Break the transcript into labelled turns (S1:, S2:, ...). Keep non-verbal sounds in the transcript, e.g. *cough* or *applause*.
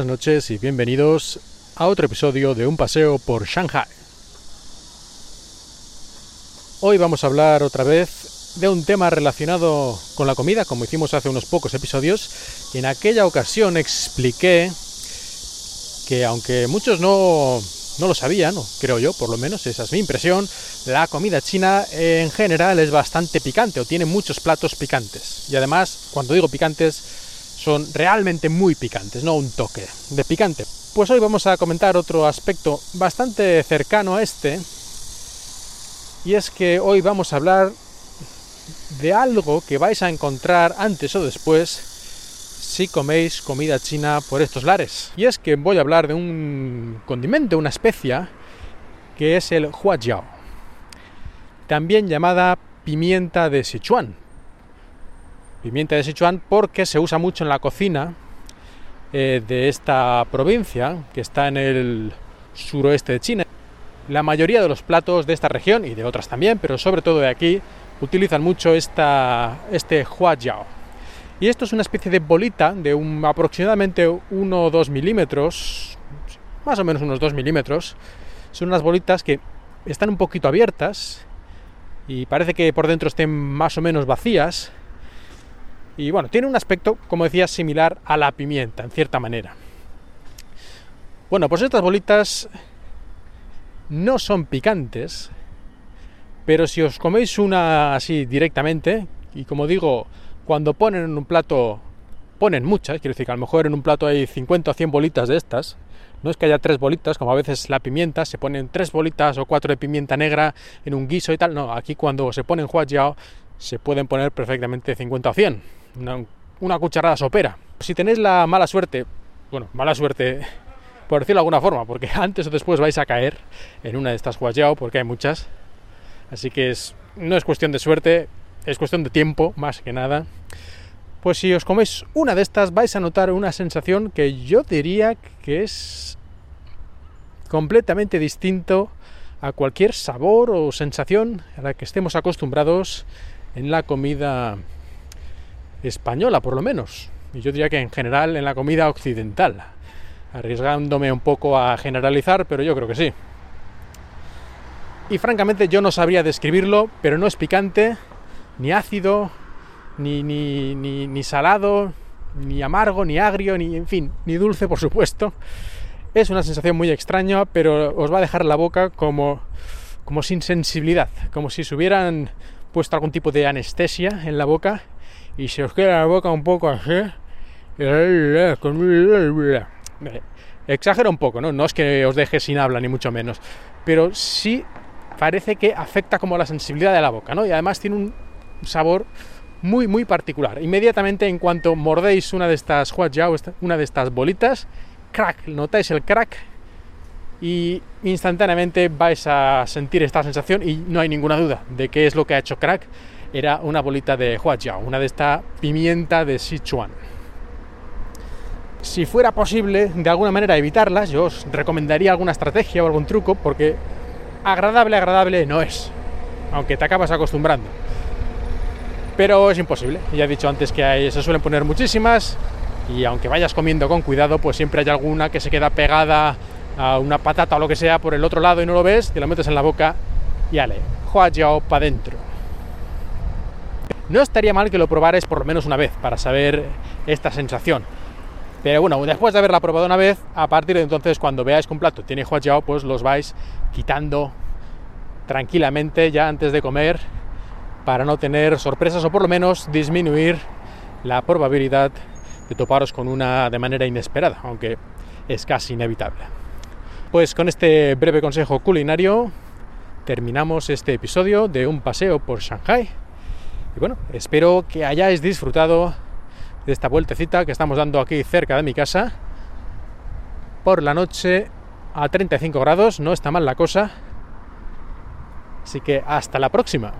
S1: Buenas noches y bienvenidos a otro episodio de Un paseo por Shanghai. Hoy vamos a hablar otra vez de un tema relacionado con la comida, como hicimos hace unos pocos episodios. En aquella ocasión expliqué que aunque muchos no, no lo sabían, o creo yo, por lo menos, esa es mi impresión, la comida china en general es bastante picante o tiene muchos platos picantes. Y además, cuando digo picantes, son realmente muy picantes, no un toque de picante. Pues hoy vamos a comentar otro aspecto bastante cercano a este, y es que hoy vamos a hablar de algo que vais a encontrar antes o después si coméis comida china por estos lares. Y es que voy a hablar de un condimento, una especia, que es el huajiao, también llamada pimienta de Sichuan, pimienta de Sichuan porque se usa mucho en la cocina eh, de esta provincia que está en el suroeste de China. La mayoría de los platos de esta región y de otras también, pero sobre todo de aquí, utilizan mucho esta, este huajiao. Y esto es una especie de bolita de un, aproximadamente 1 o 2 milímetros, más o menos unos 2 milímetros. Son unas bolitas que están un poquito abiertas y parece que por dentro estén más o menos vacías y bueno, tiene un aspecto, como decía, similar a la pimienta, en cierta manera. Bueno, pues estas bolitas no son picantes, pero si os coméis una así directamente, y como digo, cuando ponen en un plato, ponen muchas, quiero decir que a lo mejor en un plato hay 50 o 100 bolitas de estas, no es que haya tres bolitas, como a veces la pimienta, se ponen tres bolitas o cuatro de pimienta negra en un guiso y tal, no, aquí cuando se ponen huajiao se pueden poner perfectamente 50 o 100 una, cucharada sopera. Si tenéis la mala suerte, bueno, mala suerte por decirlo de alguna forma, porque *laughs* antes o después vais a caer en una de estas guayao, porque hay muchas. Así que es, no es cuestión de suerte, es cuestión de tiempo, más que nada. Pues si os coméis una de estas, vais a notar una sensación que yo diría que es completamente distinto a cualquier sabor o sensación a la que estemos acostumbrados en la comida española, por lo menos. Y yo diría que en general en la comida occidental. Arriesgándome un poco a generalizar, pero yo creo que sí. Y francamente yo no sabría describirlo, pero no es picante, ni ácido, ni, ni, ni, salado, ni amargo, ni agrio, ni en fin, ni dulce, por supuesto. Es una sensación muy extraña, pero os va a dejar la boca como, como sin sensibilidad, como si se hubieran puesto algún tipo de anestesia en la boca y se os queda la boca un poco así. Exagero un poco, ¿no? No es que os deje sin habla, ni mucho menos. Pero sí parece que afecta como la sensibilidad de la boca, ¿no? Y además tiene un sabor muy, muy particular. Inmediatamente en cuanto mordéis una de estas huajiao, una de estas bolitas, crack, notáis el crack y instantáneamente vais a sentir esta sensación y no hay ninguna duda de qué es lo que ha hecho crack era una bolita de huajiao, una de esta pimienta de Sichuan. Si fuera posible de alguna manera evitarlas, yo os recomendaría alguna estrategia o algún truco, porque agradable, agradable no es, aunque te acabas acostumbrando. Pero es imposible, ya he dicho antes que se suelen poner muchísimas, y aunque vayas comiendo con cuidado, pues siempre hay alguna que se queda pegada a una patata o lo que sea por el otro lado y no lo ves, te la metes en la boca y ale, huajiao para dentro. No estaría mal que lo probarais por lo menos una vez para saber esta sensación. Pero bueno, después de haberla probado una vez, a partir de entonces, cuando veáis que un plato tiene huajiao, pues los vais quitando tranquilamente ya antes de comer para no tener sorpresas o por lo menos disminuir la probabilidad de toparos con una de manera inesperada, aunque es casi inevitable. Pues con este breve consejo culinario terminamos este episodio de un paseo por Shanghai y bueno, espero que hayáis disfrutado de esta vueltecita que estamos dando aquí cerca de mi casa. Por la noche a 35 grados, no está mal la cosa. Así que hasta la próxima.